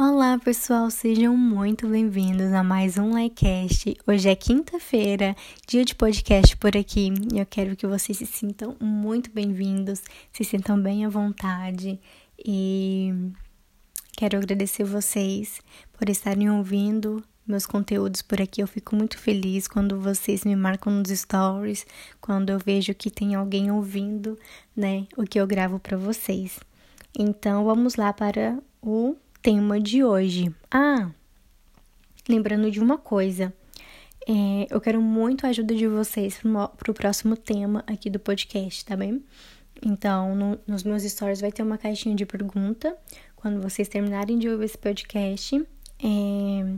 Olá, pessoal, sejam muito bem-vindos a mais um Likecast. Hoje é quinta-feira, dia de podcast por aqui, e eu quero que vocês se sintam muito bem-vindos, se sintam bem à vontade e quero agradecer vocês por estarem ouvindo meus conteúdos por aqui. Eu fico muito feliz quando vocês me marcam nos stories, quando eu vejo que tem alguém ouvindo, né, o que eu gravo para vocês. Então, vamos lá para o tema de hoje. Ah, lembrando de uma coisa. É, eu quero muito a ajuda de vocês para o próximo tema aqui do podcast, tá bem? Então, no, nos meus stories vai ter uma caixinha de pergunta. Quando vocês terminarem de ouvir esse podcast, é,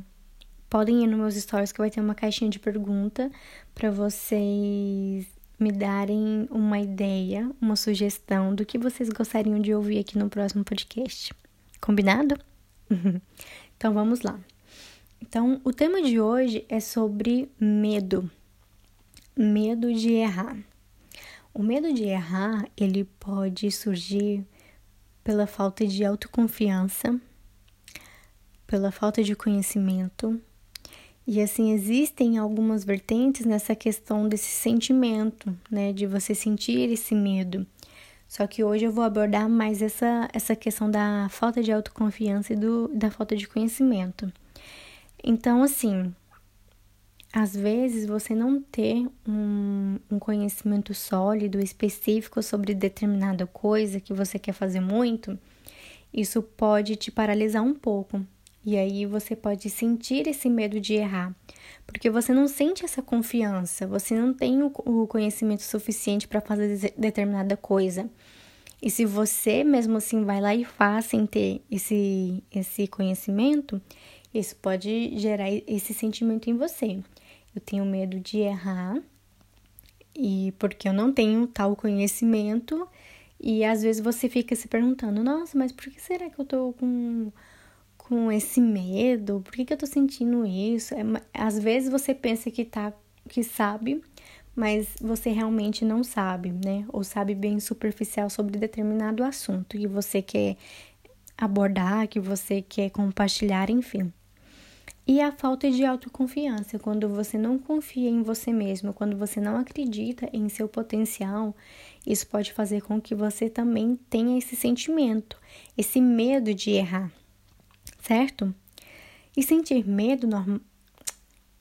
podem ir nos meus stories que vai ter uma caixinha de pergunta para vocês me darem uma ideia, uma sugestão do que vocês gostariam de ouvir aqui no próximo podcast. Combinado? então vamos lá. Então, o tema de hoje é sobre medo. Medo de errar. O medo de errar, ele pode surgir pela falta de autoconfiança, pela falta de conhecimento. E assim, existem algumas vertentes nessa questão desse sentimento, né, de você sentir esse medo. Só que hoje eu vou abordar mais essa, essa questão da falta de autoconfiança e do, da falta de conhecimento. Então, assim, às vezes você não ter um, um conhecimento sólido, específico sobre determinada coisa que você quer fazer muito, isso pode te paralisar um pouco. E aí você pode sentir esse medo de errar, porque você não sente essa confiança, você não tem o, conhecimento suficiente para fazer determinada coisa. E se você mesmo assim vai lá e faz sem ter esse, esse conhecimento, isso pode gerar esse sentimento em você. Eu tenho medo de errar, e porque eu não tenho tal conhecimento, e às vezes você fica se perguntando: nossa, mas por que será que eu tô com com esse medo? Por que, que eu tô sentindo isso? É, às vezes você pensa que tá, que sabe, mas você realmente não sabe, né? Ou sabe bem superficial sobre determinado assunto que você quer abordar, que você quer compartilhar, enfim. E a falta de autoconfiança, quando você não confia em você mesmo, quando você não acredita em seu potencial, isso pode fazer com que você também tenha esse sentimento, esse medo de errar certo? E sentir medo normal.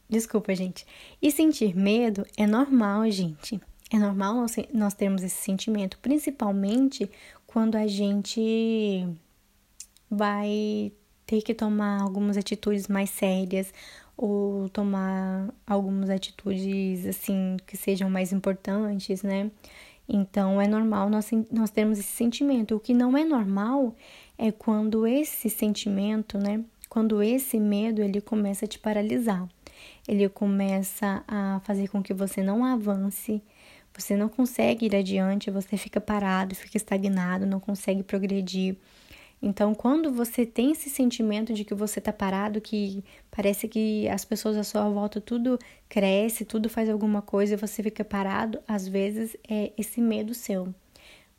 Desculpa, gente. E sentir medo é normal, gente. É normal nós, nós termos esse sentimento, principalmente quando a gente vai ter que tomar algumas atitudes mais sérias ou tomar algumas atitudes assim que sejam mais importantes, né? Então é normal nós, nós termos esse sentimento. O que não é normal é quando esse sentimento, né, quando esse medo ele começa a te paralisar. Ele começa a fazer com que você não avance, você não consegue ir adiante, você fica parado, fica estagnado, não consegue progredir. Então, quando você tem esse sentimento de que você está parado, que parece que as pessoas à sua volta tudo cresce, tudo faz alguma coisa e você fica parado, às vezes é esse medo seu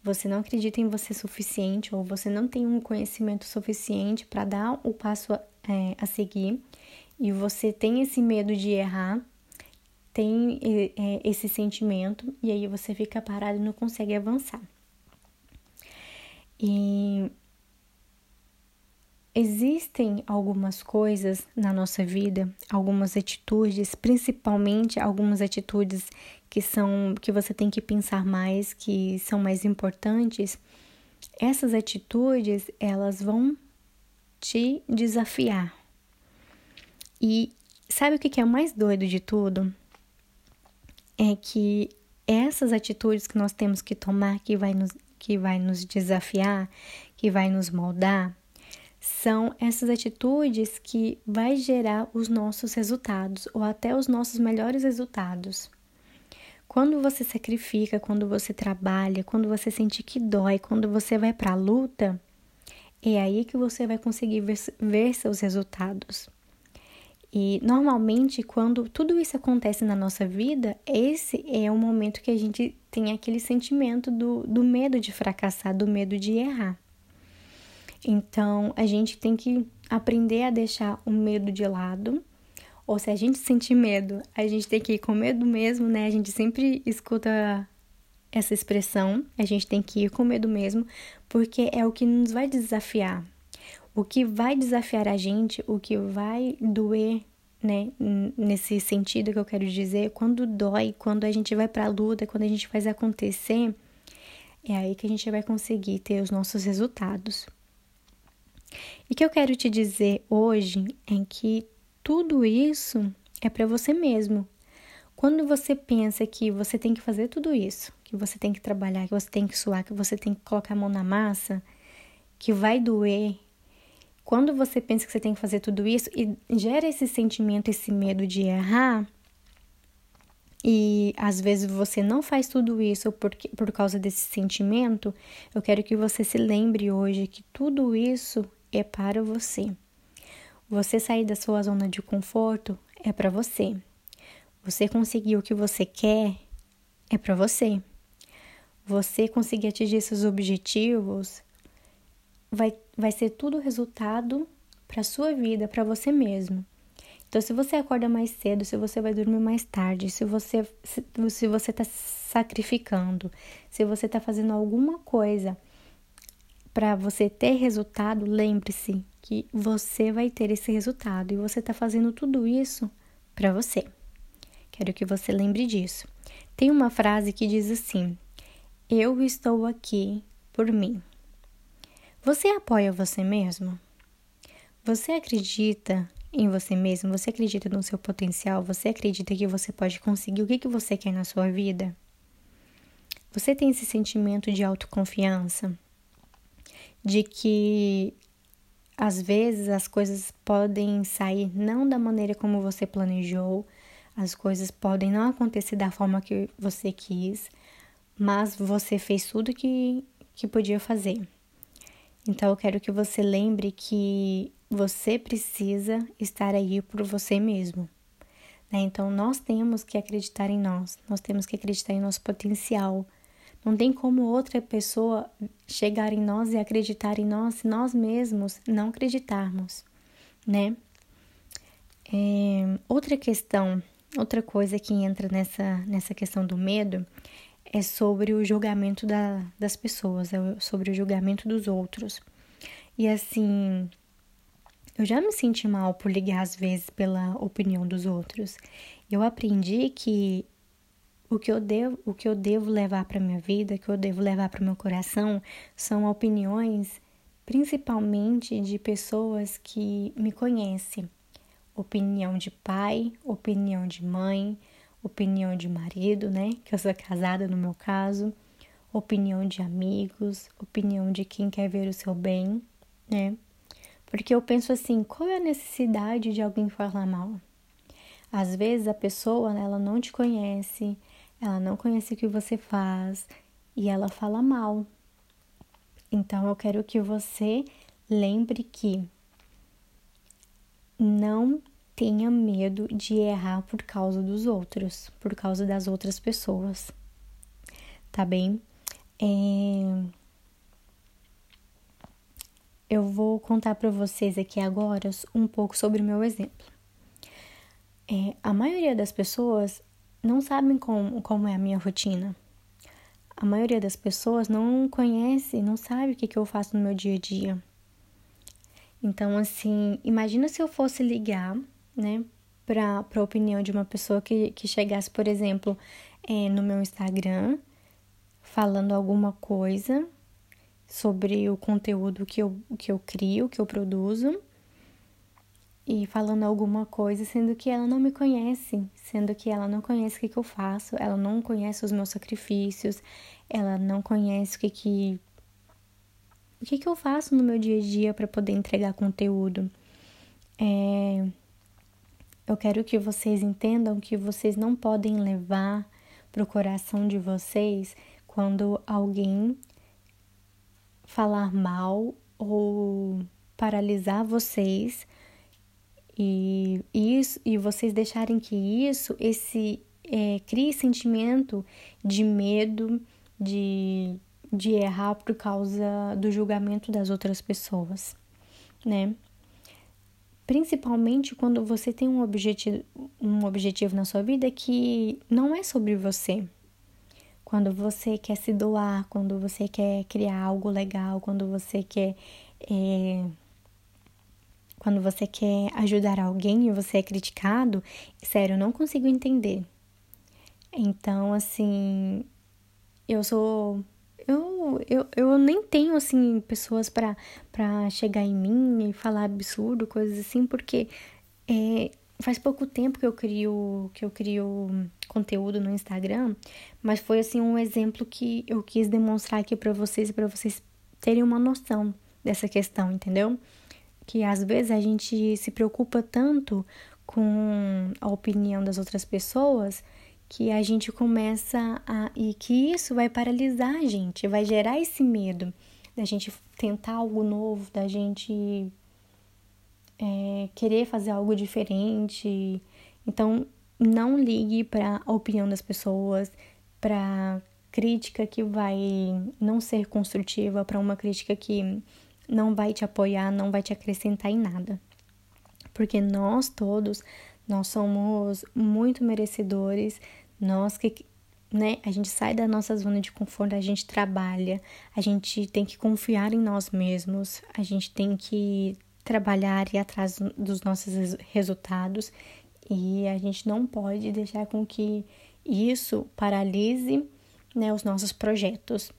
você não acredita em você suficiente ou você não tem um conhecimento suficiente para dar o passo a, é, a, seguir e você tem esse medo de errar, tem é, esse sentimento e aí você fica parado e não consegue avançar. E Existem algumas coisas na nossa vida, algumas atitudes, principalmente algumas atitudes que são que você tem que pensar mais, que são mais importantes. Essas atitudes, elas vão te desafiar. E sabe o que é o mais doido de tudo? É que essas atitudes que nós temos que tomar, que vai nos, que vai nos desafiar, que vai nos moldar, são essas atitudes que vai gerar os nossos resultados ou até os nossos melhores resultados. Quando você sacrifica, quando você trabalha, quando você sente que dói, quando você vai para a luta, é aí que você vai conseguir ver, ver seus resultados. E normalmente, quando tudo isso acontece na nossa vida, esse é o momento que a gente tem aquele sentimento do, do medo de fracassar, do medo de errar. Então, a gente tem que aprender a deixar o medo de lado. Ou se a gente sentir medo, a gente tem que ir com medo mesmo, né? A gente sempre escuta essa expressão, a gente tem que ir com medo mesmo, porque é o que nos vai desafiar. O que vai desafiar a gente, o que vai doer, né, nesse sentido que eu quero dizer, quando dói, quando a gente vai pra luta, quando a gente faz acontecer, é aí que a gente vai conseguir ter os nossos resultados. E o que eu quero te dizer hoje é que tudo isso é para você mesmo. Quando você pensa que você tem que fazer tudo isso, que você tem que trabalhar, que você tem que suar, que você tem que colocar a mão na massa, que vai doer, quando você pensa que você tem que fazer tudo isso e gera esse sentimento, esse medo de errar, e às vezes você não faz tudo isso por, por causa desse sentimento, eu quero que você se lembre hoje que tudo isso é para você. Você sair da sua zona de conforto é para você. Você conseguir o que você quer é para você. Você conseguir atingir seus objetivos vai, vai ser tudo resultado para sua vida, para você mesmo. Então, se você acorda mais cedo, se você vai dormir mais tarde, se você se, se você está sacrificando, se você está fazendo alguma coisa para você ter resultado, lembre-se que você vai ter esse resultado e você está fazendo tudo isso para você. Quero que você lembre disso. Tem uma frase que diz assim: Eu estou aqui por mim. Você apoia você mesmo? Você acredita em você mesmo? Você acredita no seu potencial? Você acredita que você pode conseguir o que, que você quer na sua vida? Você tem esse sentimento de autoconfiança? De que às vezes as coisas podem sair não da maneira como você planejou, as coisas podem não acontecer da forma que você quis, mas você fez tudo que, que podia fazer. Então eu quero que você lembre que você precisa estar aí por você mesmo. Né? Então, nós temos que acreditar em nós, nós temos que acreditar em nosso potencial. Não tem como outra pessoa chegar em nós e acreditar em nós se nós mesmos não acreditarmos, né? É, outra questão, outra coisa que entra nessa, nessa questão do medo é sobre o julgamento da, das pessoas, é sobre o julgamento dos outros. E assim, eu já me senti mal por ligar às vezes pela opinião dos outros. Eu aprendi que o que eu devo, o que eu devo levar para minha vida, o que eu devo levar para meu coração, são opiniões principalmente de pessoas que me conhecem. Opinião de pai, opinião de mãe, opinião de marido, né? Que eu sou casada no meu caso, opinião de amigos, opinião de quem quer ver o seu bem, né? Porque eu penso assim, qual é a necessidade de alguém falar mal? Às vezes a pessoa, ela não te conhece, ela não conhece o que você faz e ela fala mal. Então eu quero que você lembre que não tenha medo de errar por causa dos outros, por causa das outras pessoas. Tá bem? É eu vou contar para vocês aqui agora um pouco sobre o meu exemplo. É, a maioria das pessoas não sabem como, como é a minha rotina. A maioria das pessoas não conhece, não sabe o que, que eu faço no meu dia a dia. Então, assim, imagina se eu fosse ligar, né, para a opinião de uma pessoa que, que chegasse, por exemplo, é, no meu Instagram, falando alguma coisa sobre o conteúdo que eu, que eu crio, que eu produzo, e falando alguma coisa, sendo que ela não me conhece, sendo que ela não conhece o que, que eu faço, ela não conhece os meus sacrifícios, ela não conhece o que que o que, que eu faço no meu dia a dia para poder entregar conteúdo. É, eu quero que vocês entendam que vocês não podem levar para o coração de vocês quando alguém falar mal ou paralisar vocês e isso e vocês deixarem que isso esse é, crie sentimento de medo de, de errar por causa do julgamento das outras pessoas, né? principalmente quando você tem um objetivo, um objetivo na sua vida que não é sobre você. Quando você quer se doar, quando você quer criar algo legal, quando você quer. É, quando você quer ajudar alguém e você é criticado, sério, eu não consigo entender. Então, assim, eu sou eu, eu, eu nem tenho, assim, pessoas para chegar em mim e falar absurdo, coisas assim, porque é, faz pouco tempo que eu crio, que eu crio conteúdo no Instagram, mas foi, assim, um exemplo que eu quis demonstrar aqui para vocês, para vocês terem uma noção dessa questão, entendeu? Que às vezes a gente se preocupa tanto com a opinião das outras pessoas que a gente começa a. e que isso vai paralisar a gente, vai gerar esse medo da gente tentar algo novo, da gente é, querer fazer algo diferente. Então, não ligue para a opinião das pessoas, para crítica que vai não ser construtiva, para uma crítica que não vai te apoiar, não vai te acrescentar em nada. Porque nós todos, nós somos muito merecedores nós que, né, a gente sai da nossa zona de conforto, a gente trabalha, a gente tem que confiar em nós mesmos, a gente tem que trabalhar e atrás dos nossos resultados e a gente não pode deixar com que isso paralise né, os nossos projetos.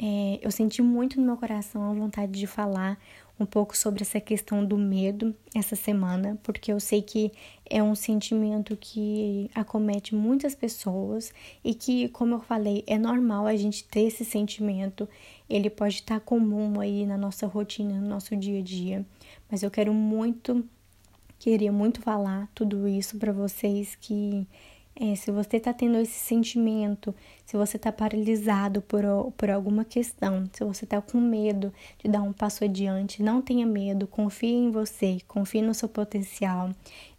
É, eu senti muito no meu coração a vontade de falar um pouco sobre essa questão do medo essa semana, porque eu sei que é um sentimento que acomete muitas pessoas e que, como eu falei, é normal a gente ter esse sentimento. Ele pode estar comum aí na nossa rotina, no nosso dia a dia, mas eu quero muito, queria muito falar tudo isso para vocês que é, se você está tendo esse sentimento, se você está paralisado por, por alguma questão, se você está com medo de dar um passo adiante, não tenha medo, confie em você, confie no seu potencial. Eu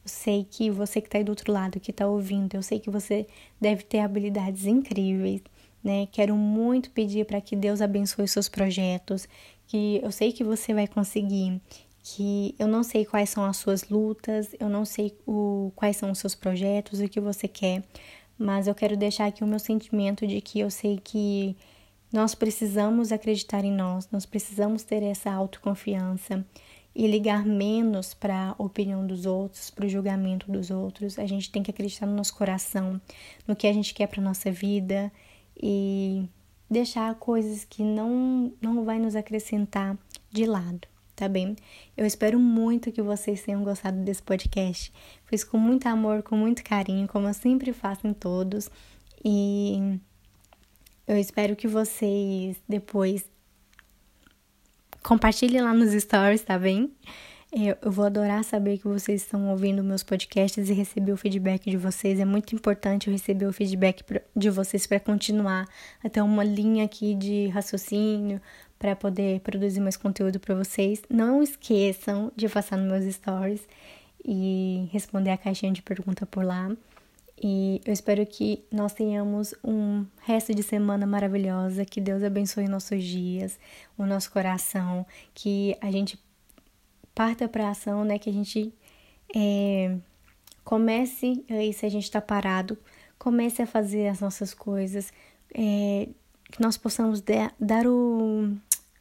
sei que você que está aí do outro lado, que está ouvindo, eu sei que você deve ter habilidades incríveis. Né? Quero muito pedir para que Deus abençoe seus projetos, que eu sei que você vai conseguir que eu não sei quais são as suas lutas, eu não sei o, quais são os seus projetos, o que você quer, mas eu quero deixar aqui o meu sentimento de que eu sei que nós precisamos acreditar em nós, nós precisamos ter essa autoconfiança e ligar menos para a opinião dos outros, para o julgamento dos outros. A gente tem que acreditar no nosso coração, no que a gente quer para nossa vida e deixar coisas que não não vai nos acrescentar de lado tá bem? Eu espero muito que vocês tenham gostado desse podcast. Fiz com muito amor, com muito carinho, como eu sempre faço em todos. E eu espero que vocês depois compartilhem lá nos stories, tá bem? Eu vou adorar saber que vocês estão ouvindo meus podcasts e receber o feedback de vocês. É muito importante eu receber o feedback de vocês para continuar até uma linha aqui de raciocínio, para poder produzir mais conteúdo para vocês. Não esqueçam de passar nos meus stories e responder a caixinha de pergunta por lá. E eu espero que nós tenhamos um resto de semana maravilhosa, que Deus abençoe nossos dias, o nosso coração, que a gente parta para a ação, né? Que a gente é, comece aí, se a gente está parado, comece a fazer as nossas coisas, é, que nós possamos de, dar o,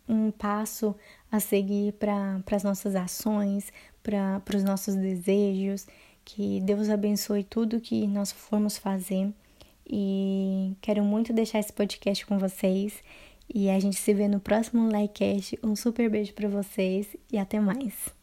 um passo a seguir para as nossas ações, para os nossos desejos. Que Deus abençoe tudo que nós formos fazer. E quero muito deixar esse podcast com vocês. E a gente se vê no próximo Likecast. Um super beijo para vocês e até mais.